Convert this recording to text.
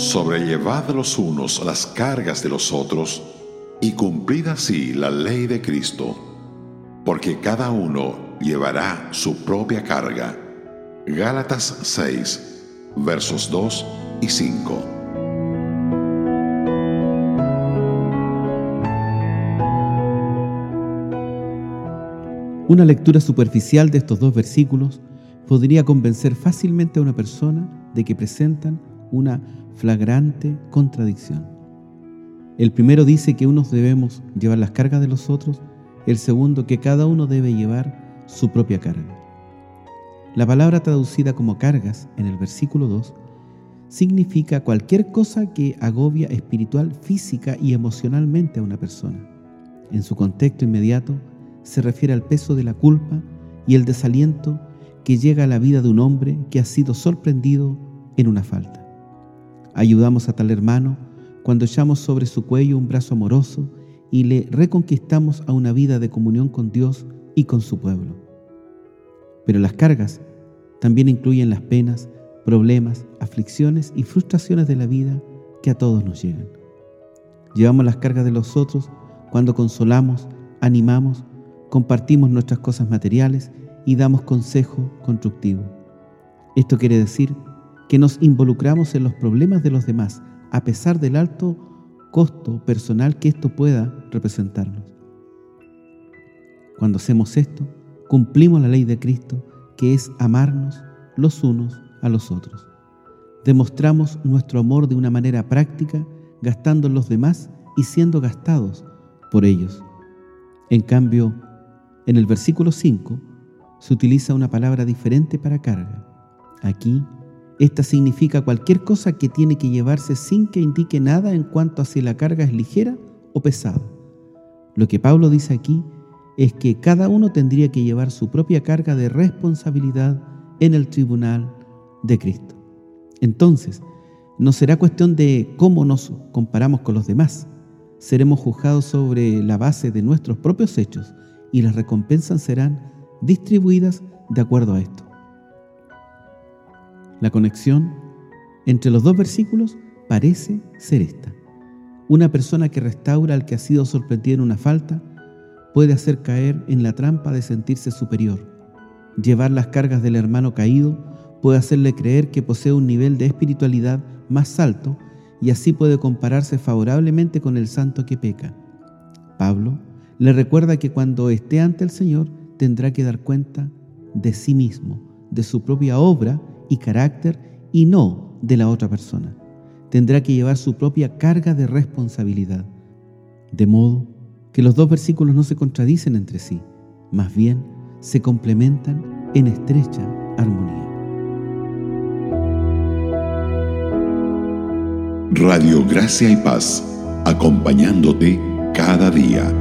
sobrellevad los unos las cargas de los otros, y cumplid así la ley de Cristo, porque cada uno llevará su propia carga. Gálatas 6, versos 2 y 5. Una lectura superficial de estos dos versículos podría convencer fácilmente a una persona de que presentan una flagrante contradicción. El primero dice que unos debemos llevar las cargas de los otros, el segundo que cada uno debe llevar su propia carga. La palabra traducida como cargas en el versículo 2 significa cualquier cosa que agobia espiritual, física y emocionalmente a una persona. En su contexto inmediato se refiere al peso de la culpa y el desaliento que llega a la vida de un hombre que ha sido sorprendido en una falta. Ayudamos a tal hermano cuando echamos sobre su cuello un brazo amoroso y le reconquistamos a una vida de comunión con Dios y con su pueblo. Pero las cargas también incluyen las penas, problemas, aflicciones y frustraciones de la vida que a todos nos llegan. Llevamos las cargas de los otros cuando consolamos, animamos, compartimos nuestras cosas materiales y damos consejo constructivo. Esto quiere decir que nos involucramos en los problemas de los demás, a pesar del alto costo personal que esto pueda representarnos. Cuando hacemos esto, cumplimos la ley de Cristo, que es amarnos los unos a los otros. Demostramos nuestro amor de una manera práctica, gastando en los demás y siendo gastados por ellos. En cambio, en el versículo 5 se utiliza una palabra diferente para carga. Aquí esta significa cualquier cosa que tiene que llevarse sin que indique nada en cuanto a si la carga es ligera o pesada. Lo que Pablo dice aquí es que cada uno tendría que llevar su propia carga de responsabilidad en el tribunal de Cristo. Entonces, no será cuestión de cómo nos comparamos con los demás. Seremos juzgados sobre la base de nuestros propios hechos y las recompensas serán distribuidas de acuerdo a esto. La conexión entre los dos versículos parece ser esta. Una persona que restaura al que ha sido sorprendido en una falta puede hacer caer en la trampa de sentirse superior. Llevar las cargas del hermano caído puede hacerle creer que posee un nivel de espiritualidad más alto y así puede compararse favorablemente con el santo que peca. Pablo le recuerda que cuando esté ante el Señor tendrá que dar cuenta de sí mismo, de su propia obra y carácter y no de la otra persona. Tendrá que llevar su propia carga de responsabilidad. De modo que los dos versículos no se contradicen entre sí, más bien se complementan en estrecha armonía. Radio Gracia y Paz, acompañándote cada día.